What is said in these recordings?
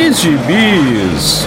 de gibis.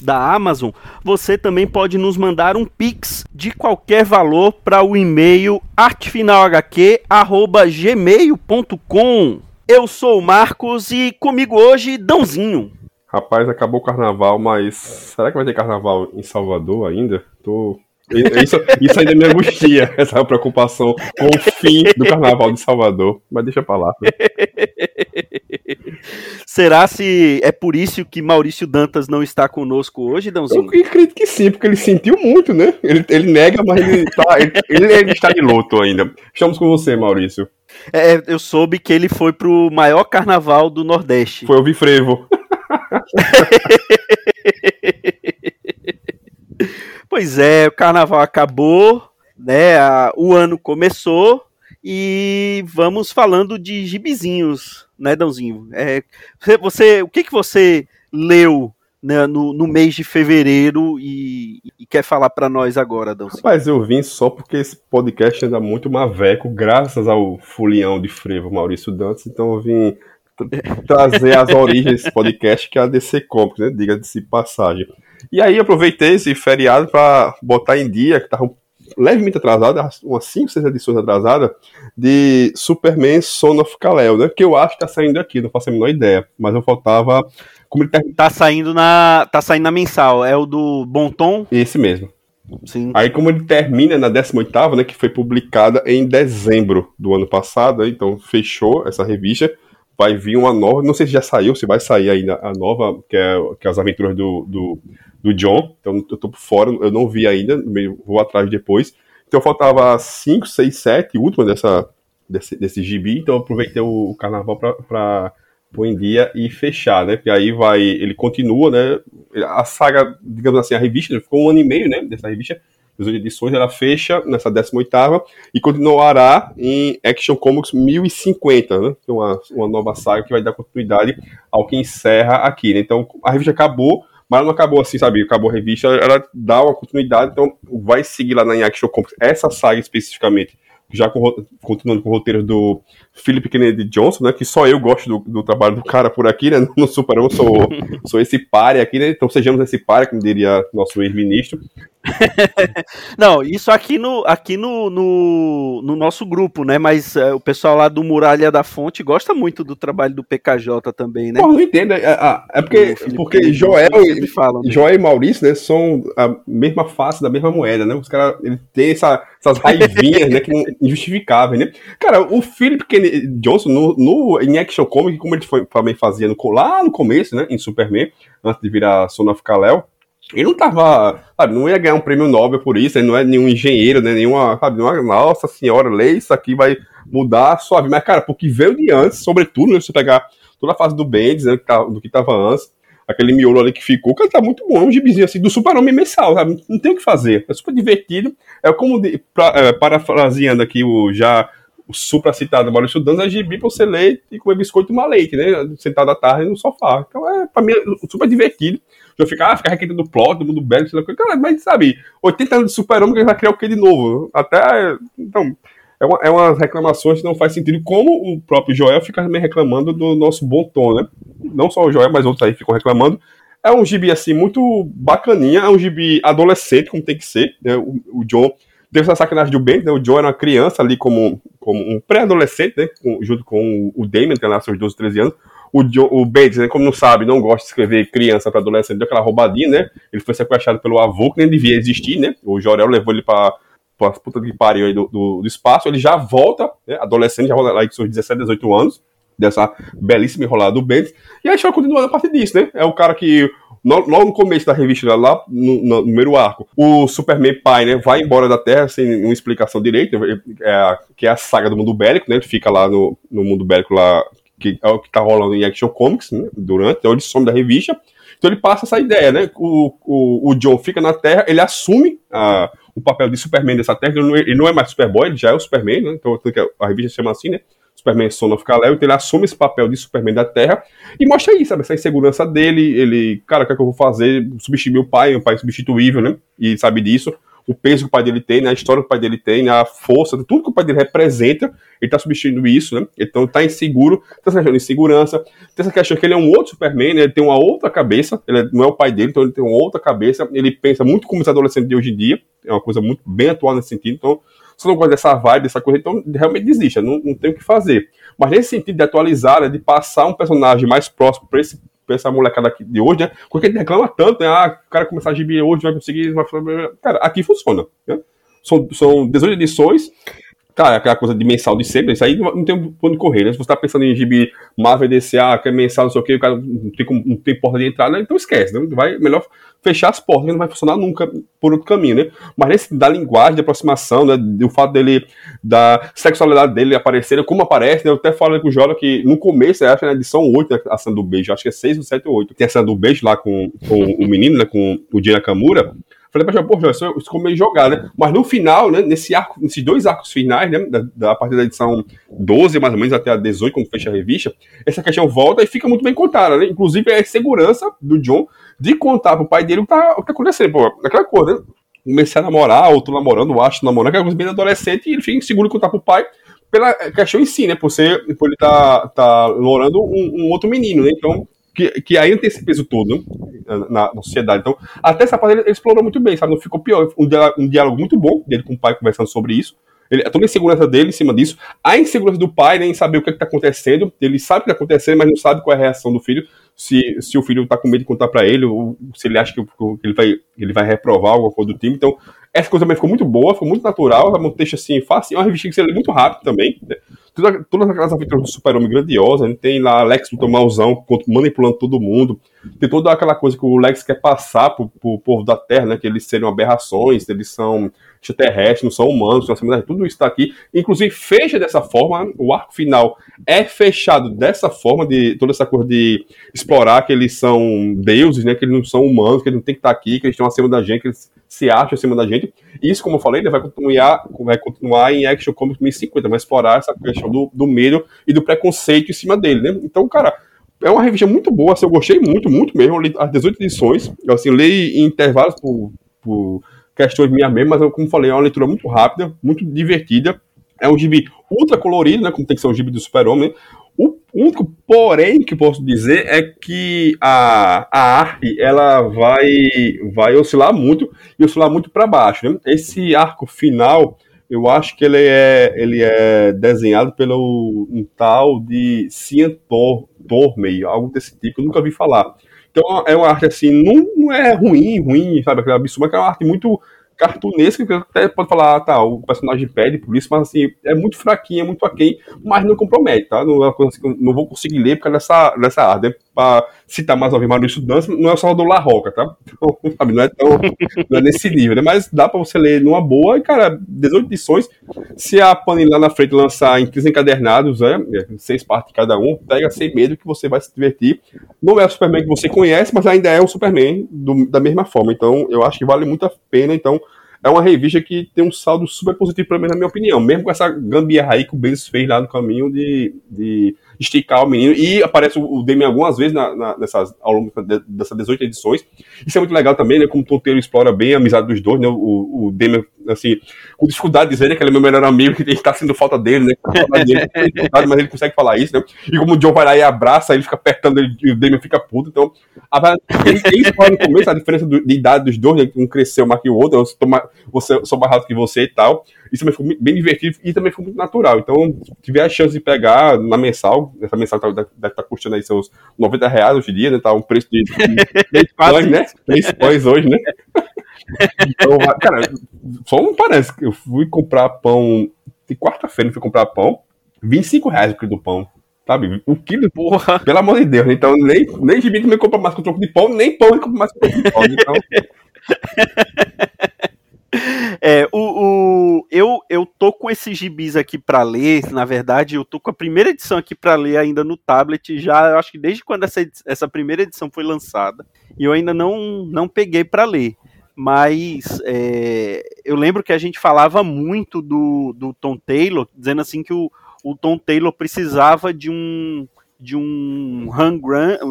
da Amazon, você também pode nos mandar um pix de qualquer valor para o e-mail artefinalhq@gmail.com. Eu sou o Marcos e comigo hoje Dãozinho. Rapaz, acabou o carnaval, mas será que vai ter carnaval em Salvador ainda? Tô isso, isso ainda me angustia, essa preocupação com o fim do carnaval de Salvador. Mas deixa pra lá. Será se é por isso que Maurício Dantas não está conosco hoje, Dãozinho? Eu acredito que sim, porque ele sentiu muito, né? Ele, ele nega, mas ele, tá, ele, ele, está de luto ainda. Estamos com você, Maurício. É, eu soube que ele foi pro maior carnaval do Nordeste. Foi o frevo. Pois é, o carnaval acabou, né? A, o ano começou e vamos falando de gibizinhos, né, Dãozinho? É, você, o que, que você leu né, no, no, mês de fevereiro e, e quer falar para nós agora, Dãozinho? Rapaz, eu vim só porque esse podcast anda muito maveco, graças ao fulião de frevo Maurício Dantas, então eu vim trazer as origens desse podcast que é a DC Comics, né? Diga-se passagem. E aí aproveitei esse feriado para botar em dia, que tava levemente atrasada, umas 5, 6 edições atrasadas, de Superman Son of Kal-El, né? Que eu acho que tá saindo aqui, não faço a menor ideia. Mas eu faltava. Como ele tá saindo na. Tá saindo na mensal. É o do Bom Tom? Esse mesmo. Sim. Aí, como ele termina na 18, né? Que foi publicada em dezembro do ano passado, então fechou essa revista. Vai vir uma nova, não sei se já saiu, se vai sair ainda a nova, que é, que é as aventuras do, do do John, então eu tô por fora, eu não vi ainda, vou atrás depois. Então faltava 5, 6, 7, última dessa, desse, desse gibi, então eu aproveitei o, carnaval para pôr em dia e fechar, né? Porque aí vai, ele continua, né? A saga, digamos assim, a revista, ficou um ano e meio, né? Dessa revista, as edições, ela fecha nessa 18 e continuará em Action Comics 1050, né? Então, uma, uma nova saga que vai dar continuidade ao que encerra aqui, né? Então, a revista acabou, mas não acabou assim, sabe? Acabou a revista, ela dá uma continuidade, então vai seguir lá na Action Comics essa saga especificamente, já com, continuando com o roteiro do Philip Kennedy Johnson, né? Que só eu gosto do, do trabalho do cara por aqui, né? No Super eu sou, sou esse pare aqui, né? Então sejamos esse pare, como diria nosso ex-ministro. Não, isso aqui no, aqui no, no, no nosso grupo, né? Mas é, o pessoal lá do Muralha da Fonte gosta muito do trabalho do PKJ também, né? Pô, não entendo. É, é, porque, porque Joel, falam, Joel e Maurício, né, são a mesma face da mesma moeda, né? Os caras têm essa, essas raivinhas, né, que não, injustificáveis, né? Cara, o Philip Kennedy Johnson, no, no, em Action Comic, como ele foi, também fazia no, lá no começo, né, em Superman, antes de virar Son of Kal-El, ele não tava, sabe, não ia ganhar um prêmio Nobel por isso, ele não é nenhum engenheiro, né, nenhuma, sabe, nenhuma, nossa senhora, lei, isso aqui vai mudar a sua vida. Mas, cara, porque veio de antes, sobretudo, né, você pegar toda a fase do Bendis, né, tá, do que tava antes, aquele miolo ali que ficou, cara, tá muito bom, é um gibizinho assim, do super-homem mensal, sabe, não tem o que fazer, é super divertido, é como, de, pra, é, parafraseando aqui o já o supra citado Maurício Dantas é gibi pra você ler e comer biscoito e tomar leite, né? Sentado à tarde no sofá. Então, é, pra mim, é super divertido Então fica, ah, fica requentando do plot, do mundo bélico, cara, mas sabe, 80 anos de super-homem, ele vai criar o que de novo? Até, então, é, é umas reclamações que não faz sentido, como o próprio Joel fica também reclamando do nosso bom tom, né? Não só o Joel, mas outros aí ficam reclamando. É um gibi, assim, muito bacaninha, é um gibi adolescente, como tem que ser, né? O, o John teve essa sacanagem do Ben, né? O John era uma criança ali como, como um pré-adolescente, né? Com, junto com o Damon, que nasceu aos 12, 13 anos. O, John, o Bates, né, como não sabe, não gosta de escrever criança para adolescente, deu aquela roubadinha, né? Ele foi sequestrado pelo avô, que nem devia existir, né? O Jorel levou ele para as puta que pariu aí do, do, do, espaço, ele já volta, né, adolescente, já volta lá com seus 17, 18 anos, dessa belíssima enrolada do Bendis, e a vai continuando a partir disso, né? É o cara que, logo no começo da revista, lá no, no, primeiro arco, o Superman pai, né, vai embora da Terra sem uma explicação direita, é, que é a saga do mundo bélico, né? Ele fica lá no, no mundo bélico lá, que é o que tá rolando em Action Comics, né, durante, então ele some da revista, então ele passa essa ideia, né? O, o, o John fica na Terra, ele assume a, o papel de Superman dessa Terra, ele não, é, ele não é mais Superboy, ele já é o Superman, né? Então a revista chama assim, né? Superman Son of Kal-El, então ele assume esse papel de Superman da Terra e mostra isso, sabe? Essa insegurança dele, ele, cara, o que é que eu vou fazer? Substituir meu pai, meu pai é substituível, né? E sabe disso o peso que o pai dele tem, né, a história que o pai dele tem, né, a força, tudo que o pai dele representa, ele está substituindo isso, né? Então está inseguro, tem essa questão de insegurança, tem essa questão que ele é um outro Superman, né, ele tem uma outra cabeça, ele é, não é o pai dele, então ele tem uma outra cabeça, ele pensa muito como os adolescentes de hoje em dia, é uma coisa muito bem atual nesse sentido, então se não gosta dessa vibe, dessa coisa, então realmente desista, não, não tem o que fazer. Mas nesse sentido de atualizar, né, de passar um personagem mais próximo para esse essa molecada aqui de hoje, né? Porque ele reclama tanto, né? Ah, o cara começar a GB hoje vai conseguir. Vai... Cara, aqui funciona. Né? São, são 18 edições. Cara, aquela coisa de mensal de sempre, isso aí não tem onde correr, né? Se você tá pensando em GB Marvel DC, ah, quer mensal, não sei o que, o cara não tem, não tem porta de entrada, então esquece, né? Vai melhor fechar as portas, que não vai funcionar nunca por outro caminho, né? Mas nesse da linguagem, de aproximação, né? Do fato dele, da sexualidade dele aparecer, como aparece, né? Eu até falei com o Jora que no começo, acho que na edição 8, né, a cena do beijo, acho que é 6 ou 7 ou 8, tem a cena do beijo lá com, com o menino, né? Com o Dina Kamura. Falei pra pô, isso, isso ficou meio jogado, né? Mas no final, né, nesse arco, nesses dois arcos finais, né, da, da partir da edição 12, mais ou menos, até a 18, quando fecha a revista, essa questão volta e fica muito bem contada, né? Inclusive, é a segurança do John de contar pro pai dele o que tá, o que tá acontecendo, pô, aquela coisa, né? Comecei a namorar, outro namorando, acho namorando, aquela coisa bem adolescente, e ele fica inseguro de contar pro pai pela questão em si, né? Por, ser, por ele tá, tá um, um outro menino, né? Então, que, que ainda tem esse peso todo né? na, na, sociedade. Então, até essa parte ele, ele, explorou muito bem, sabe? Não ficou pior. Um diálogo, um diálogo muito bom dele com o pai conversando sobre isso. Ele, toda a insegurança dele em cima disso. A insegurança do pai né, em saber o que é está acontecendo. Ele sabe o que está acontecendo, mas não sabe qual é a reação do filho se, se o filho tá com medo de contar para ele, ou se ele acha que, que, ele, vai, ele vai reprovar alguma coisa do time. Então, essa coisa também ficou muito boa, ficou muito natural, é um texto assim fácil, é uma revista que você lê muito rápido também. Né? Todas, aquelas aventuras do super-homem grandiosas, a gente tem lá Lex Luthor malzão, manipulando todo mundo, tem toda aquela coisa que o Lex quer passar pro, pro povo da Terra, né, que eles seriam aberrações, eles são extraterrestres, não são humanos, são acima tudo isso está aqui. Inclusive, fecha dessa forma, o arco final é fechado dessa forma, de toda essa coisa de explorar que eles são deuses, né, que eles não são humanos, que eles não tem que estar tá aqui, que eles estão acima da gente, que eles se acham acima da gente. Isso, como eu falei, vai continuar, vai continuar em Action Comics 1050, vai explorar essa questão do, do medo e do preconceito em cima dele, né? Então, cara, é uma revista muito boa, assim, eu gostei muito, muito mesmo. Eu li as 18 edições, eu assim, leio em intervalos por, por questões minhas mesmo, mas como falei, é uma leitura muito rápida, muito divertida. É um gibi ultra colorido, né? Como tem que ser um gibi do super-homem. O único porém que posso dizer é que a, a arte ela vai, vai oscilar muito e oscilar muito para baixo. Né? Esse arco final, eu acho que ele é, ele é desenhado pelo um tal de Cian Tormey, algo desse tipo, eu nunca vi falar. Então é uma arte assim, não, não é ruim, ruim, sabe, aquela absurda, mas é uma arte muito cartunesca, que até pode falar, ah, tá, o personagem pede por isso, mas assim, é muito fraquinha, muito aquém, mas não compromete, tá? Não é assim que não vou conseguir ler por causa dessa, dessa arte. Pra citar mais uma vez Maurício Dança, não é só do La Roca, tá? Então, não é tão, não é nesse nível, né? Mas dá pra você ler numa boa, e cara, 18 edições, se a Panini lá na frente lançar em 15 encadernados, né, seis partes cada um, pega sem medo que você vai se divertir. Não é o Superman que você conhece, mas ainda é o Superman do, da mesma forma, então eu acho que vale muito a pena, então é uma revista que tem um saldo super positivo, pelo menos na minha opinião. Mesmo com essa gambiarra aí que o Bendis fez lá no caminho de, de esticar o menino. E aparece o Demi algumas vezes na, na, nessas, ao longo dessas 18 edições. Isso é muito legal também, né? Como o Tonteiro explora bem a amizade dos dois, né? O, o Demi, assim, com dificuldade de dizer né, que ele é meu melhor amigo, que está sendo falta dele, né? Dele, mas ele consegue falar isso, né? E como o John vai lá e abraça, ele fica apertando ele, e o Demi fica puto. Então, a, ele, ele no começo a diferença do, de idade dos dois, né? Um cresceu mais que o outro, eu sou, mais, você, sou mais alto que você e tal. Isso também ficou bem divertido e também ficou muito natural. Então, se tiver a chance de pegar na mensal, essa mensal tá, deve estar tá custando aí seus 90 reais hoje em dia, né? Tá um preço de 3 pães, né? 3 pães hoje, né? Então, cara, só não parece. Eu fui comprar pão de quarta-feira, fui comprar pão, 25 reais o quilo do pão. Sabe? Um quilo, porra, pelo amor de Deus. Então, nem, nem gibi também compra mais com troco de pão, nem pão compra mais com troco de pão. Então. É, o, o, eu, eu tô com esses gibis aqui para ler, na verdade, eu tô com a primeira edição aqui para ler ainda no tablet, já eu acho que desde quando essa, essa primeira edição foi lançada, e eu ainda não, não peguei para ler. Mas é, eu lembro que a gente falava muito do, do Tom Taylor, dizendo assim que o, o Tom Taylor precisava de um de um run,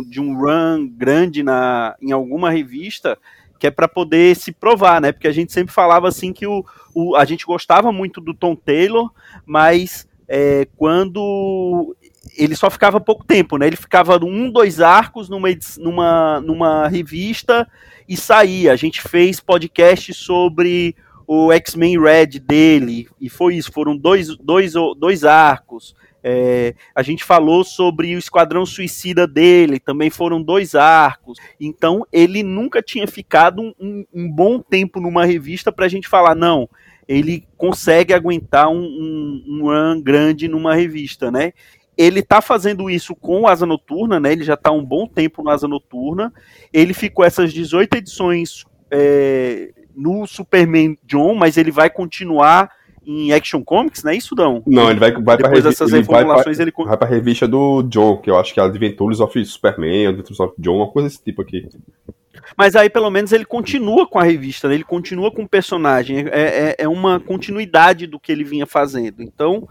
de um run grande na, em alguma revista que é para poder se provar, né? Porque a gente sempre falava assim que o, o a gente gostava muito do Tom Taylor, mas é, quando ele só ficava pouco tempo, né? Ele ficava um, dois arcos numa, numa, numa revista e saía. A gente fez podcast sobre o X-Men Red dele, e foi isso, foram dois, dois, dois arcos. É, a gente falou sobre o Esquadrão Suicida dele, também foram dois arcos. Então ele nunca tinha ficado um, um, um bom tempo numa revista para a gente falar, não, ele consegue aguentar um, um, um run grande numa revista, né? Ele tá fazendo isso com Asa Noturna, né? Ele já tá um bom tempo no Asa Noturna. Ele ficou essas 18 edições é, no Superman John, mas ele vai continuar em Action Comics, não é isso, Dão? Não, ele vai, vai Depois dessas ele vai ele... Vai pra revista do John, que eu acho que é Adventures of Superman, Adventures of John, uma coisa desse tipo aqui. Mas aí, pelo menos, ele continua com a revista, né? ele continua com o personagem. É, é, é, uma continuidade do que ele vinha fazendo. Então,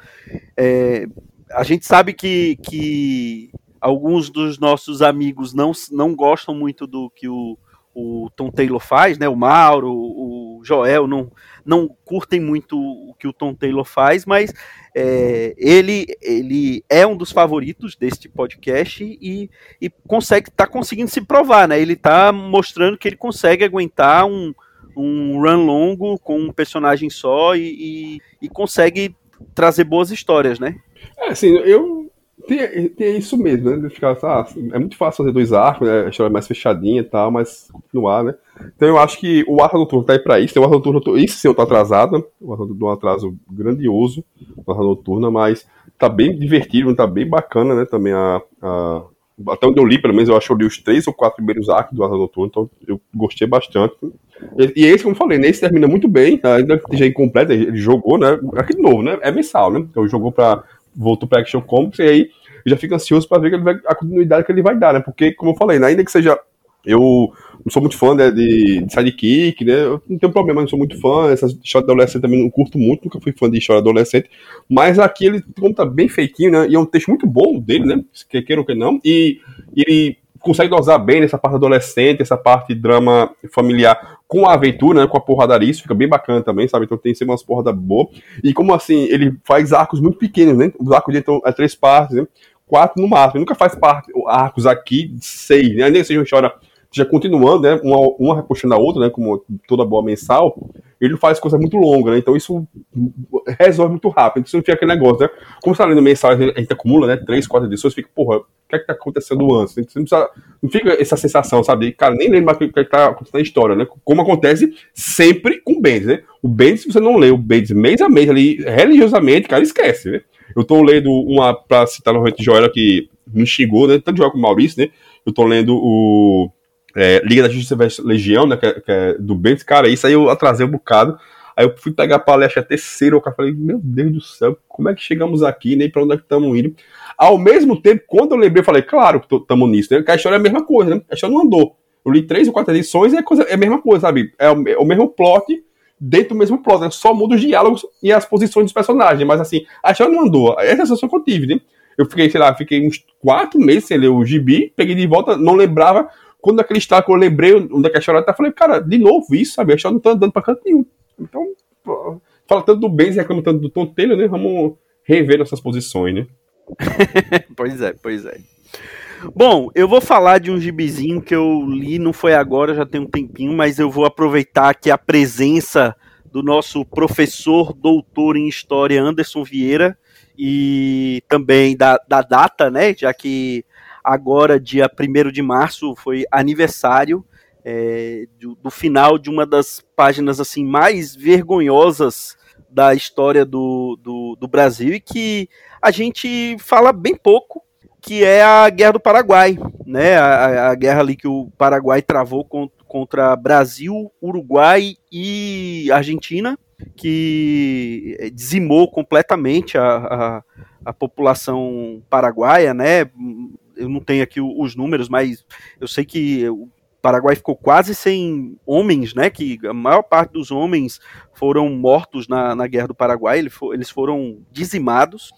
é, a gente sabe que, que alguns dos nossos amigos não, não gostam muito do que o, o Tom Taylor faz, né? O Mauro, o Joel não, não curtem muito o que o Tom Taylor faz, mas é, ele, ele é um dos favoritos deste podcast e, e consegue tá conseguindo se provar, né? Ele está mostrando que ele consegue aguentar um, um run longo com um personagem só e, e, e consegue trazer boas histórias, né? É, assim, eu tem, tem isso mesmo, né? De ficar, ah, é muito fácil fazer dois arcos, né? A história é mais fechadinha e tal, mas continuar, né? Então eu acho que o arco noturno tá aí pra isso. Tem o arco noturno, isso sim tô atrasado, né? o arco noturno um atraso grandioso, o arco noturno, mas tá bem divertido, tá bem bacana, né? Também a, a até onde eu li, pelo menos, eu acho que eu li os três ou quatro primeiros arcos do Asa Noturno, então eu gostei bastante. E, e esse, como eu falei, né, esse termina muito bem, ainda que esteja incompleto, ele jogou, né? Aqui de novo, né? É mensal, né? Então jogou pra. voltou pra Action Comics, e aí eu já fico ansioso para ver vai, a continuidade que ele vai dar, né? Porque, como eu falei, né, ainda que seja. Eu não sou muito fã né, de, de sidekick, né? Eu não tenho problema, não sou muito fã. Essa história adolescente também não curto muito, nunca fui fã de história adolescente. Mas aqui ele, como tá bem feitinho, né? E é um texto muito bom dele, né? Que queira ou que não. E, e ele consegue dosar bem nessa parte adolescente, essa parte de drama familiar com a aventura, né, com a porradaria, isso fica bem bacana também, sabe? Então tem sempre umas porradas boas. E como assim, ele faz arcos muito pequenos, né? Os arcos de então é três partes, né? Quatro no máximo. Ele nunca faz parte, arcos aqui de seis, né? Nem seja uma história já continuando, né? Uma, uma repuxando a outra, né? Como toda boa mensal, ele faz coisas muito longas, né? Então isso resolve muito rápido. Você não fica aquele negócio, né? Como você tá lendo mensal, a gente acumula, né? Três, quatro edições, fica, porra, que é que tá acontecendo antes? Você não, precisa, não fica essa sensação, sabe? Cara, nem lembra o que, é que tá acontecendo na história, né? Como acontece sempre com o Bendis, né? O Bendis, se você não lê o Bendis mês a mês ali, religiosamente, cara, esquece, né? Eu tô lendo uma, pra citar novamente Joel, que me xingou, né? Tanto Joel como Maurício, né? Eu tô lendo o é, Liga da Justiça Legião, né? Que é, que é do Bendis. Cara, isso aí eu atrasei um bocado. Aí eu fui pegar a palestra terceira, cara falei, meu Deus do céu, como é que chegamos aqui, nem pra onde é que estamos indo? Ao mesmo tempo, quando eu lembrei, eu falei, claro que estamos nisso, né? Que a história é a mesma coisa, né? A história não andou. Eu li três ou quatro edições e é, coisa, é a mesma coisa, sabe? É o, é o mesmo plot dentro do mesmo plot, né? Só muda os diálogos e as posições dos personagens. Mas assim, a história não andou. Essa é a sensação que eu tive, né? Eu fiquei, sei lá, fiquei uns quatro meses sem ler o gibi, peguei de volta, não lembrava. Quando aquele que eu lembrei onde é que a história tá, falei, cara, de novo isso, sabe? A história não tá andando pra canto nenhum. Então, fala tanto do Benz e reclama tanto do Taylor, né? Vamos rever nossas posições, né? pois é, pois é. Bom, eu vou falar de um gibizinho que eu li, não foi agora, já tem um tempinho, mas eu vou aproveitar aqui a presença do nosso professor doutor em História, Anderson Vieira, e também da, da data, né? Já que agora, dia 1 de março, foi aniversário é, do, do, final de uma das páginas assim mais vergonhosas da história do, do, do Brasil e que a gente fala bem pouco que é a Guerra do Paraguai, né? A, a guerra ali que o Paraguai travou contra Brasil, Uruguai e Argentina, que dizimou completamente a, a, a população paraguaia, né? Eu não tenho aqui os números, mas eu sei que o Paraguai ficou quase sem homens, né? Que a maior parte dos homens foram mortos na, na Guerra do Paraguai, eles foram dizimados.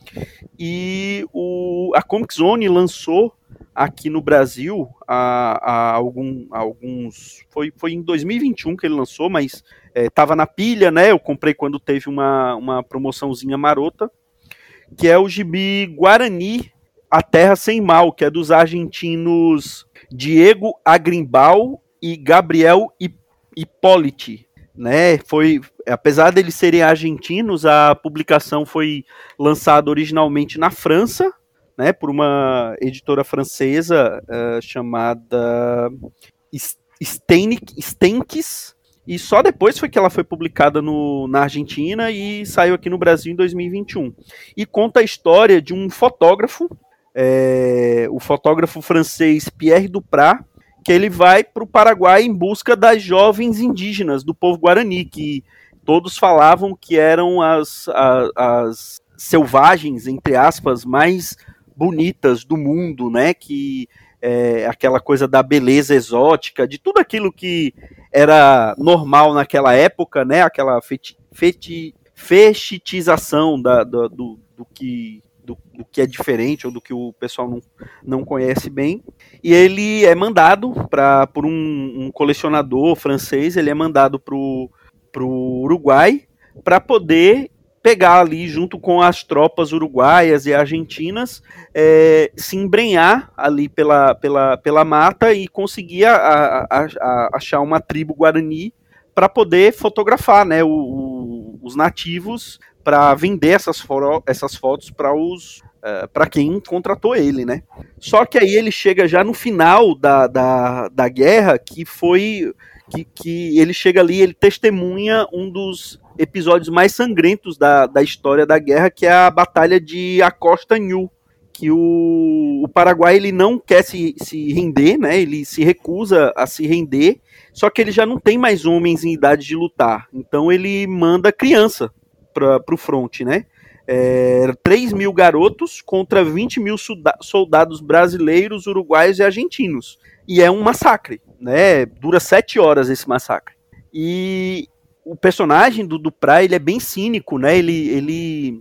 E o, a Comic Zone lançou aqui no Brasil há, algum, alguns. Foi, foi em 2021 que ele lançou, mas estava é, na pilha, né? Eu comprei quando teve uma, uma promoçãozinha marota. Que é o gibi Guarani, A Terra Sem Mal, que é dos argentinos Diego Agrimbal e Gabriel Hipólite. Né, foi, apesar deles serem argentinos, a publicação foi lançada originalmente na França, né, por uma editora francesa uh, chamada Stenks, e só depois foi que ela foi publicada no, na Argentina e saiu aqui no Brasil em 2021. E conta a história de um fotógrafo é, o fotógrafo francês Pierre Duprat, que ele vai para o Paraguai em busca das jovens indígenas do povo guarani, que todos falavam que eram as, as, as selvagens, entre aspas, mais bonitas do mundo, né? Que é, aquela coisa da beleza exótica, de tudo aquilo que era normal naquela época, né? Aquela feti, feti, fetichização da, do, do, do que do, do, que é diferente ou do que o pessoal não, não conhece bem. E ele é mandado para por um, um, colecionador francês, ele é mandado para o Uruguai para poder pegar ali junto com as tropas uruguaias e argentinas, é, se embrenhar ali pela, pela, pela mata e conseguir a, a, a, achar uma tribo guarani para poder fotografar né, o, o, os nativos para vender essas, essas fotos para os uh, para quem contratou ele, né? Só que aí ele chega já no final da, da, da guerra, que foi que, que ele chega ali, ele testemunha um dos episódios mais sangrentos da, da história da guerra, que é a Batalha de Acosta New, que o, o Paraguai ele não quer se, se render, né? Ele se recusa a se render, só que ele já não tem mais homens em idade de lutar. Então ele manda criança para o front, né? É, 3 mil garotos contra 20 mil soldados brasileiros, uruguaios e argentinos. E é um massacre, né? Dura sete horas esse massacre. E o personagem do Duprat, ele é bem cínico, né? Ele, ele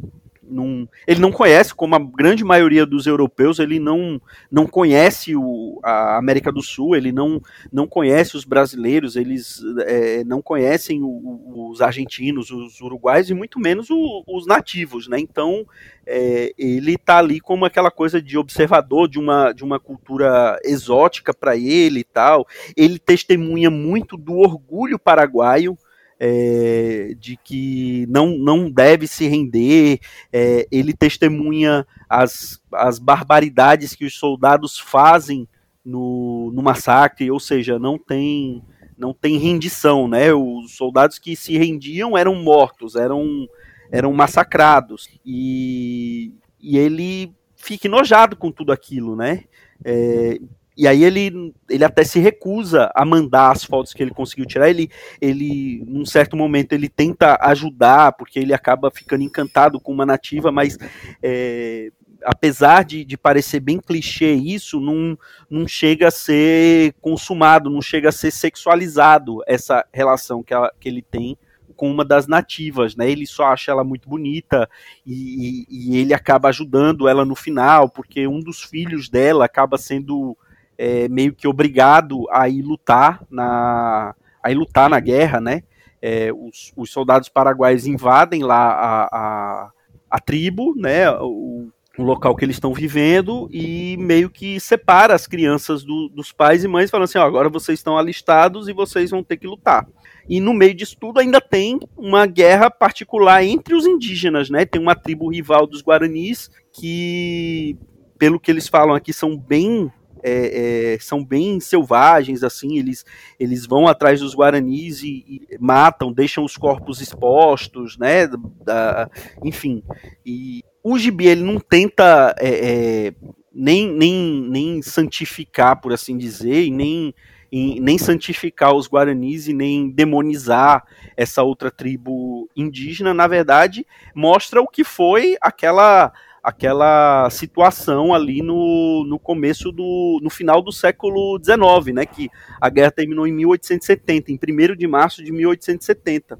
ele não conhece, como a grande maioria dos europeus, ele não, não conhece o, a América do Sul, ele não, não conhece os brasileiros, eles é, não conhecem o, os argentinos, os uruguais e muito menos o, os nativos, né? Então é, ele está ali como aquela coisa de observador de uma, de uma cultura exótica para ele e tal. Ele testemunha muito do orgulho paraguaio é, de que não, não deve se render, é, ele testemunha as, as barbaridades que os soldados fazem no, no massacre, ou seja, não tem não tem rendição, né? Os soldados que se rendiam eram mortos, eram eram massacrados e, e ele fica enojado com tudo aquilo, né? É, e aí ele, ele até se recusa a mandar as fotos que ele conseguiu tirar. Ele, ele, num certo momento, ele tenta ajudar, porque ele acaba ficando encantado com uma nativa, mas é, apesar de, de parecer bem clichê isso, não, não chega a ser consumado, não chega a ser sexualizado essa relação que, ela, que ele tem com uma das nativas, né? Ele só acha ela muito bonita e, e, ele acaba ajudando ela no final, porque um dos filhos dela acaba sendo é, meio que obrigado a ir lutar na, a ir lutar na guerra, né? É, os, os, soldados paraguaios invadem lá a, a, a tribo, né? O, o local que eles estão vivendo e meio que separa as crianças do, dos pais e mães, falando assim: ó, agora vocês estão alistados e vocês vão ter que lutar. E no meio disso tudo ainda tem uma guerra particular entre os indígenas, né? Tem uma tribo rival dos Guaranis que, pelo que eles falam aqui, são bem é, é, são bem selvagens, assim, eles, eles vão atrás dos guaranis e, e matam, deixam os corpos expostos, né, da, enfim, e o Gibi, ele não tenta é, é, nem, nem, nem santificar, por assim dizer, e nem, e, nem santificar os guaranis e nem demonizar essa outra tribo indígena, na verdade, mostra o que foi aquela aquela situação ali no, no começo do no final do século XIX, né, que a guerra terminou em 1870, em 1 de março de 1870.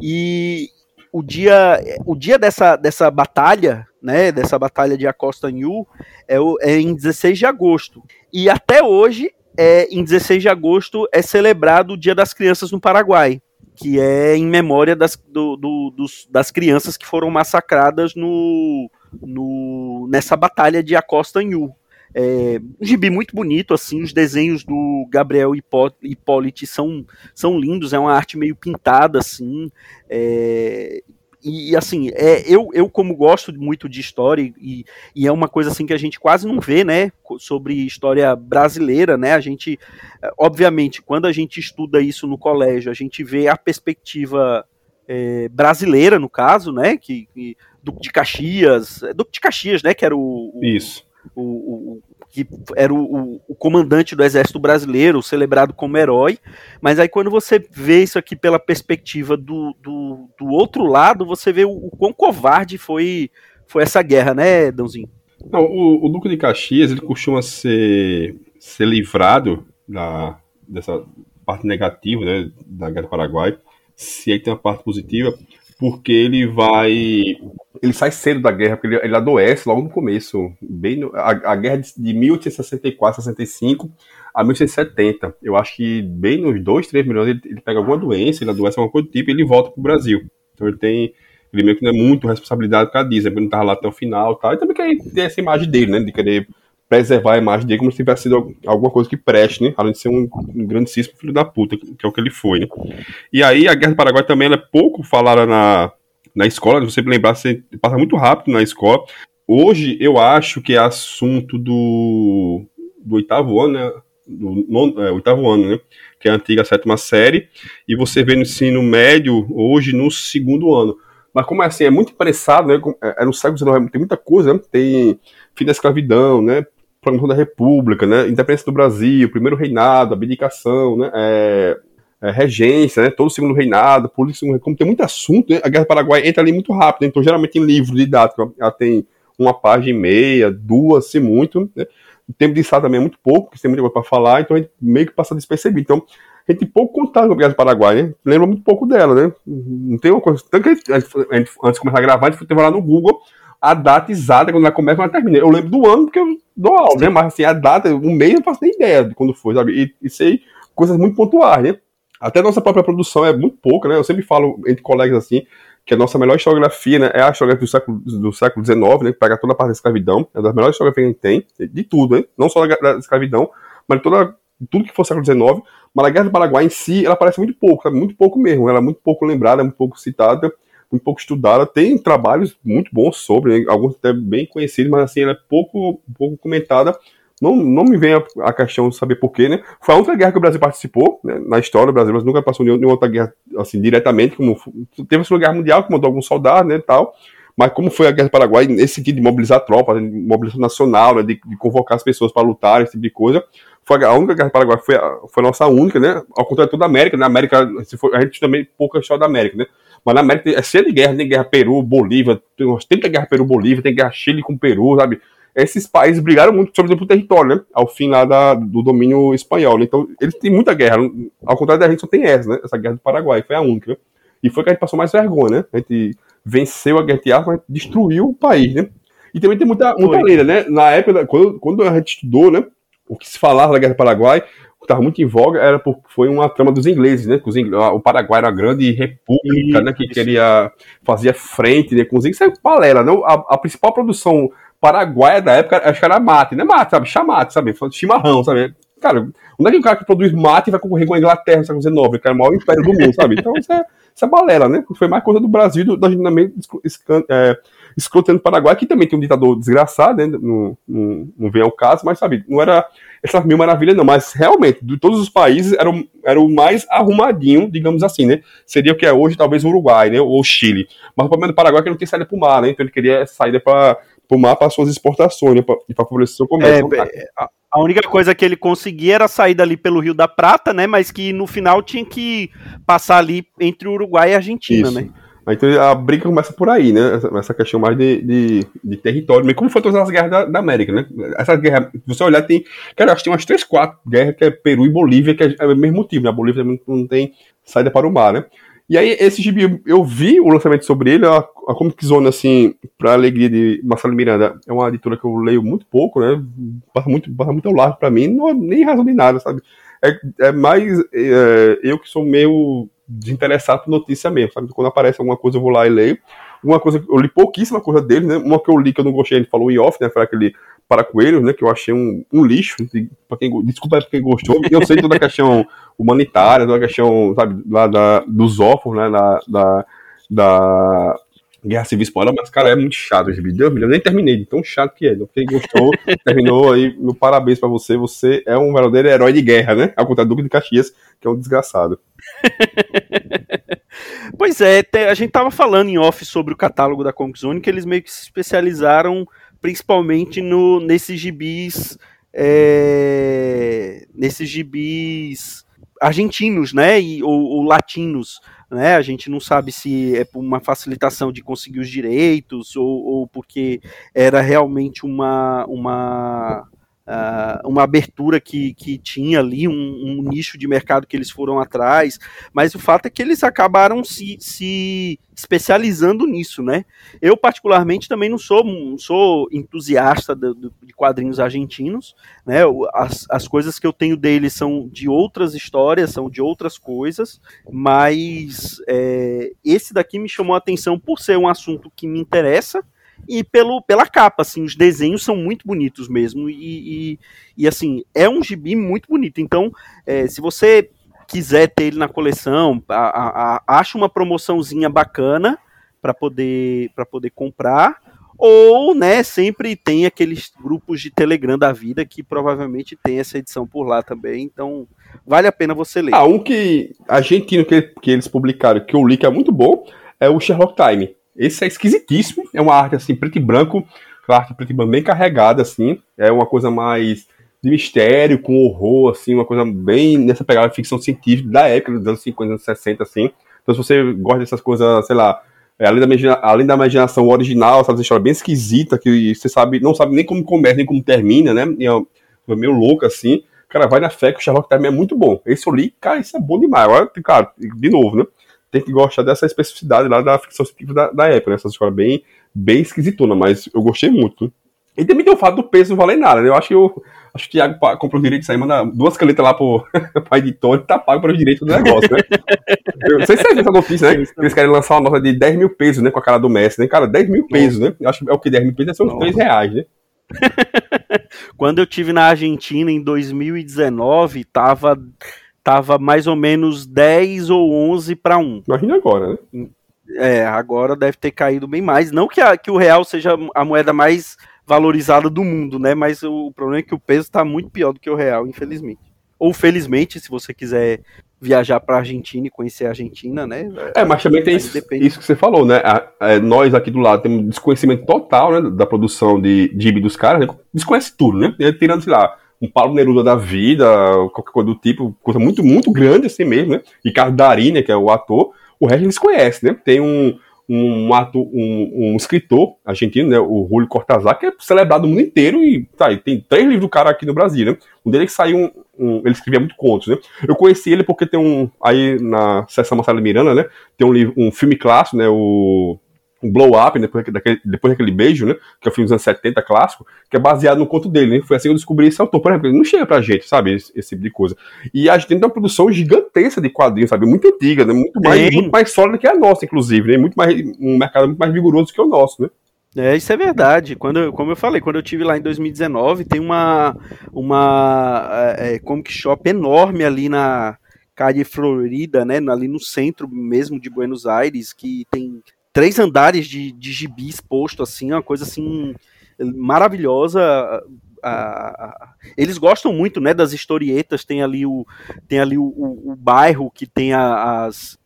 E o dia o dia dessa, dessa batalha, né, dessa batalha de Acosta New é, é em 16 de agosto. E até hoje, é, em 16 de agosto, é celebrado o Dia das Crianças no Paraguai que é em memória das, do, do, dos, das crianças que foram massacradas no, no, nessa batalha de Acosta Nhu. É, um gibi muito bonito, assim, os desenhos do Gabriel Hipólite são, são lindos, é uma arte meio pintada, assim, é, e assim, é, eu, eu como gosto muito de história e, e é uma coisa assim que a gente quase não vê, né, sobre história brasileira, né, a gente, obviamente, quando a gente estuda isso no colégio, a gente vê a perspectiva é, brasileira, no caso, né, que, que Duque de Caxias, é, Duque de Caxias, né, que era o... o isso. O, o, que era o, o, comandante do exército brasileiro, celebrado como herói, mas aí quando você vê isso aqui pela perspectiva do, do, do outro lado, você vê o, o quão covarde foi, foi essa guerra, né, Dãozinho? Não, o, o Duque de Caxias, ele costuma ser, ser livrado da, dessa parte negativa, né, da Guerra do Paraguai, se aí tem uma parte positiva, porque ele vai. Ele sai cedo da guerra, porque ele, ele adoece logo no começo. Bem no, a, a, guerra de, de 1864, 65 a 1870. Eu acho que bem nos dois, três milhões ele, ele pega alguma doença, ele adoece alguma coisa do tipo e ele volta pro Brasil. Então ele tem. Ele meio que não é muito responsabilidade por causa disso, ele não tava lá até o final tal. E também tem essa imagem dele, né? De querer preservar a imagem dele como se tivesse sido alguma coisa que preste, né? Além de ser um, um grandíssimo filho da puta, que é o que ele foi, né? E aí a Guerra do Paraguai também é pouco falada na, na escola, se você lembrar, você passa muito rápido na escola. Hoje eu acho que é assunto do, do oitavo ano, né? Do nono, é, oitavo ano, né? Que é a antiga sétima série, e você vê no ensino médio hoje no segundo ano. Mas como é assim, é muito apressado, né? É no século XIX, tem muita coisa, né? Tem fim da escravidão, né? Proclamação da República, né? Independência do Brasil, primeiro reinado, abdicação, né? É, é, regência, né? Todo o segundo reinado, política, como tem muito assunto, né? A Guerra do Paraguai entra ali muito rápido, né? então geralmente em livro didático ela tem uma página e meia, duas, se muito, né? O tempo de estado também é muito pouco, porque tem muita coisa para falar, então a gente meio que passa despercebido. Então, a gente pouco contato com a Guerra do Paraguai, né? Lembra muito pouco dela, né? Não tem uma coisa. Tanto que a gente, antes de começar a gravar, a gente foi lá no Google a data exata, quando ela começa e ela termina. Eu lembro do ano porque eu dou aula, né? Mas assim, a data, um mês eu não faço nem ideia de quando foi, sabe? E, e sei coisas muito pontuais, né? Até a nossa própria produção é muito pouca, né? Eu sempre falo entre colegas assim, que a nossa melhor historiografia né, é a historiografia do século, do século XIX, né? Que pega toda a parte da escravidão, é das melhores historiografias que a gente tem, de tudo, né? Não só da, da escravidão, mas de toda, tudo que for século XIX. Mas a Guerra do Paraguai em si, ela aparece muito pouco, sabe? Muito pouco mesmo. Ela é muito pouco lembrada, muito pouco citada muito pouco estudada, tem trabalhos muito bons sobre, né? alguns até bem conhecidos, mas assim, ela é pouco, pouco comentada. Não, não me vem a, a questão de saber porquê, né? Foi a única guerra que o Brasil participou, né? Na história do Brasil, mas nunca passou nenhuma outra guerra, assim, diretamente, como teve a Segunda Guerra Mundial, que mandou alguns soldados, né, tal, mas como foi a Guerra do Paraguai, nesse sentido de mobilizar tropas, de mobilização nacional, né, de, de, convocar as pessoas para lutar, esse tipo de coisa, foi a única Guerra do Paraguai, foi a, foi a nossa única, né, ao contrário de toda a América, né, América, for, a gente também pouca história da América, né, mas na América é cheio de guerra, tem guerra Peru, Bolívia, tem umas 30 guerras Peru-Bolívia, tem guerra Chile com Peru, sabe? Esses países brigaram muito sobre o território, né? Ao fim lá da, do domínio espanhol. Né? Então, eles têm muita guerra. Ao contrário da gente, só tem essa, né? Essa guerra do Paraguai, foi a única. Né? E foi que a gente passou mais vergonha, né? A gente venceu a guerra mas destruiu o país, né? E também tem muita, muita lenda, né? Na época, quando, quando a gente estudou, né? O que se falava da Guerra do Paraguai, estava muito em voga era porque foi uma trama dos ingleses, né? Os ingleses, o Paraguai era uma grande república, né? Que queria fazer frente né, com os ingleses. Isso é balela, né? A, a principal produção paraguaia da época, acho que era mate, né? Mate, sabe? Chamate, sabe? Chimarrão, sabe? Cara, onde é que o cara que produz mate vai concorrer com a Inglaterra no século XIX, que era o maior império do mundo, sabe? Então isso é, isso é balela, né? Foi mais coisa do Brasil, do, do agendamento é, escrotando o Paraguai, que também tem um ditador desgraçado, né? Não, não, não vem ao caso, mas sabe, não era essas mil maravilhas, não. Mas realmente, de todos os países, era, o, era o mais arrumadinho, digamos assim, né? Seria o que é hoje, talvez, o Uruguai, né? Ou o Chile. Mas o problema do Paraguai é que não tem saída para o mar, né? Então ele queria saída para o mar para suas exportações, né? e para favorecer o seu comércio. É, a única coisa que ele conseguia era sair dali pelo Rio da Prata, né? Mas que no final tinha que passar ali entre o Uruguai e a Argentina, Isso. né? Então a briga começa por aí, né? Essa, questão mais de, de, de território, mas como foi todas as guerras da, da, América, né? Essa guerra, se você olhar, tem. Cara, acho que tem umas três, quatro guerras que é Peru e Bolívia, que é, é o mesmo motivo, né? A Bolívia também não tem saída para o mar, né? E aí, esse gibi, eu vi o lançamento sobre ele, a, a Comic Zone, assim, pra alegria de Marcelo Miranda, é uma editora que eu leio muito pouco, né? Passa muito, passa muito ao largo pra mim, não é nem razão de nada, sabe? É, é mais é, eu que sou meio desinteressado por notícia mesmo, sabe? Quando aparece alguma coisa eu vou lá e leio. Uma coisa, eu li pouquíssima coisa dele, né? Uma que eu li que eu não gostei, ele falou em off, né? Foi aquele para coelhos, né? Que eu achei um, um lixo. Pra quem, desculpa pra quem gostou. Eu sei toda a questão humanitária, toda a questão, sabe, lá da, dos órfãos, né? Da, da, da Guerra Civil Espanhola, mas, cara, é muito chato esse vídeo. Eu nem terminei, de tão chato que é. Então, quem gostou, terminou aí, meu parabéns para você. Você é um verdadeiro herói de guerra, né? Ao contrário do Duque de Caxias, que é um desgraçado. pois é, a gente tava falando em off sobre o catálogo da Comic Zone, que eles meio que se especializaram principalmente no, nesses gibis. É, nesses gibis argentinos, né? E, ou, ou latinos né? A gente não sabe se é por uma facilitação de conseguir os direitos ou, ou porque era realmente uma, uma uh, uma abertura que, que tinha ali, um, um, nicho de mercado que eles foram atrás, mas o fato é que eles acabaram se, se especializando nisso, né? Eu, particularmente, também não sou, não sou entusiasta de, de quadrinhos argentinos, né? As, as coisas que eu tenho deles são de outras histórias, são de outras coisas, mas é, esse daqui me chamou a atenção por ser um assunto que me interessa, e pelo, pela capa, assim, os desenhos são muito bonitos mesmo, e, e, e assim, é um gibi muito bonito, então, é, se você quiser ter ele na coleção, a, a, a, acha uma promoçãozinha bacana para poder, poder comprar, ou, né, sempre tem aqueles grupos de Telegram da vida que provavelmente tem essa edição por lá também, então vale a pena você ler. Ah, um que argentino que, que eles publicaram, que eu li que é muito bom, é o Sherlock Time. Esse é esquisitíssimo. É uma arte assim, preto e branco, uma arte preto e branco bem carregada, assim. É uma coisa mais de mistério, com horror, assim, uma coisa bem nessa pegada de ficção científica da época, dos anos 50, anos 60, assim. Então, se você gosta dessas coisas, sei lá, é, além, da, além da imaginação original, sabe, essa história bem esquisita, que você sabe, não sabe nem como começa, nem como termina, né? E é meio louco, assim. Cara, vai na fé que o Sherlock também é muito bom. Esse eu li, cara, isso é bom demais. Agora, cara, de novo, né? Tem que gostar dessa especificidade lá da ficção científica da, da época, né? Essa história bem, bem esquisitona, mas eu gostei muito. E também tem o fato do peso não valer nada, né? Eu acho que eu, acho que o Thiago comprou o direito de sair, manda duas canetas lá pro, pro editor e tá pago para o direito do negócio, né? eu não sei se você viu essa notícia, né? Eles querem lançar uma nota de 10 mil pesos, né? Com a cara do Messi, né? Cara, 10 mil pesos, né? Eu acho que é o que 10 mil pesos, são uns 3 reais, né? Quando eu tive na Argentina em 2019, tava tava mais ou menos 10 ou 11 para 1. Imagina agora, né? É, agora deve ter caído bem mais. Não que, a, que o real seja a moeda mais valorizada do mundo, né? Mas o, problema é que o peso está muito pior do que o real, infelizmente. Ou felizmente, se você quiser viajar para a Argentina e conhecer a Argentina, né? É, mas também tem isso, isso, que você falou, né? A, a, nós aqui do lado temos desconhecimento total né, da produção de gibi dos caras, né? desconhece tudo, né? Tirando, sei lá, um Paulo Neruda da vida, qualquer coisa do tipo, coisa muito, muito grande assim mesmo, né? Ricardo Darini, que é o ator, o resto eles conhecem, né? Tem um, um, ato, um, um escritor argentino, né, o Julio Cortázar, que é celebrado no mundo inteiro e tá, tem três livros do cara aqui no Brasil, né? Um dele que saiu um, um, ele escrevia muito contos, né? Eu conheci ele porque tem um aí na Sessão Marcelo Miranda, né? Tem um livro, um filme clássico, né? O blow up, depois daquele, depois daquele beijo, né? Que é o filme dos anos 70 clássico, que é baseado no conto dele, né? Foi assim que eu descobri esse autor. Por exemplo, ele não chega pra gente, sabe? Esse, esse, tipo de coisa. E a gente tem uma produção gigantesca de quadrinhos, sabe? Muito antiga, né? Muito mais, muito mais sólida que a nossa, inclusive, né? Muito mais, um mercado muito mais vigoroso que o nosso, né? É, isso é verdade. Quando, como eu falei, quando eu tive lá em 2019, tem uma, uma é, é, Comic Shop enorme ali na Calle Florida, né? Ali no centro mesmo de Buenos Aires, que tem três andares de, de gibi exposto, assim, uma coisa assim maravilhosa. A, a, eles gostam muito, né, das historietas. Tem ali o, tem ali o, o, o bairro que tem a, as,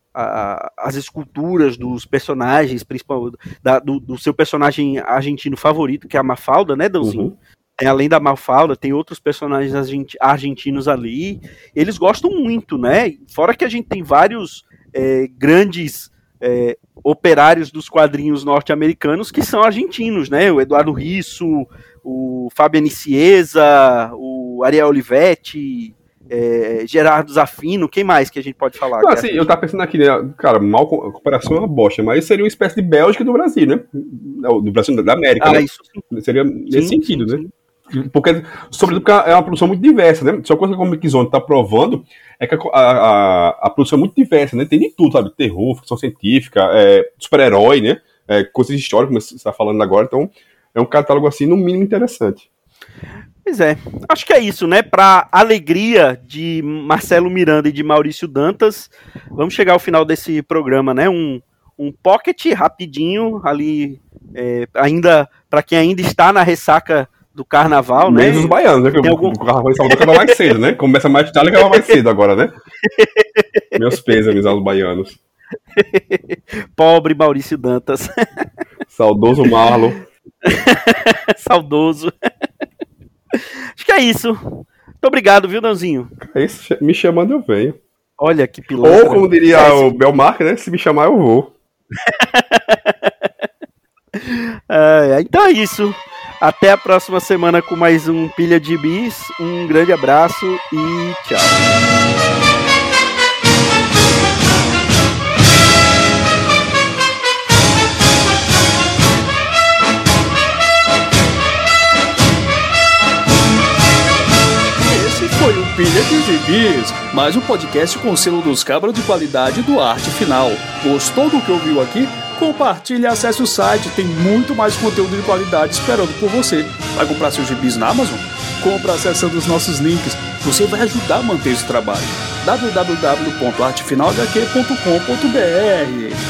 as esculturas dos personagens, principal da, do, do, seu personagem argentino favorito, que é a Mafalda, né, Dãozinho? Uhum. Tem, além da Mafalda, tem outros personagens argentinos ali. Eles gostam muito, né? Fora que a gente tem vários é, grandes é, operários dos quadrinhos norte-americanos que são argentinos, né? O Eduardo Risso, o Fabian Cieza, o Ariel Olivetti, é, Gerardo Zafino, quem mais que a gente pode falar? Não, assim, eu tava pensando aqui, né? Cara, mal a comparação é uma bosta, mas seria uma espécie de Bélgica do Brasil, né? Do Brasil da América. Ah, né? Seria nesse sim, sentido, sim, né? Sim. Porque, sobretudo, porque é uma produção muito diversa, né? Só coisa que a Comic Zone tá provando é que a, a, a, produção é muito diversa, né? Tem de tudo, sabe? Terror, ficção científica, é, super-herói, né? É, coisas históricas, como você está falando agora. Então, é um catálogo, assim, no mínimo interessante. Pois é. Acho que é isso, né? Para alegria de Marcelo Miranda e de Maurício Dantas, vamos chegar ao final desse programa, né? Um, um pocket rapidinho ali, é, ainda para quem ainda está na ressaca do carnaval, né? Menos os baianos, né? Algum... o carnaval em Salvador acaba mais cedo, né? Começa mais tarde e acaba mais cedo agora, né? Meus pêsames aos baianos. Pobre Maurício Dantas. Saudoso Marlon. Saudoso. Acho que é isso. Muito obrigado, viu, Danzinho? É isso, me chamando eu venho. Olha que piloto. Ou, como diria é o Belmark, né? Se me chamar, eu vou. é, então é isso. Até a próxima semana com mais um Pilha de Bis. Um grande abraço e tchau. Pilha de Gibis, mais um podcast com selo dos cabras de qualidade do Arte Final. Gostou do que ouviu aqui? Compartilhe e acesse o site, tem muito mais conteúdo de qualidade esperando por você. Vai comprar seus gibis na Amazon? Compra acessando os nossos links. Você vai ajudar a manter esse trabalho. www.artefinalhq.com.br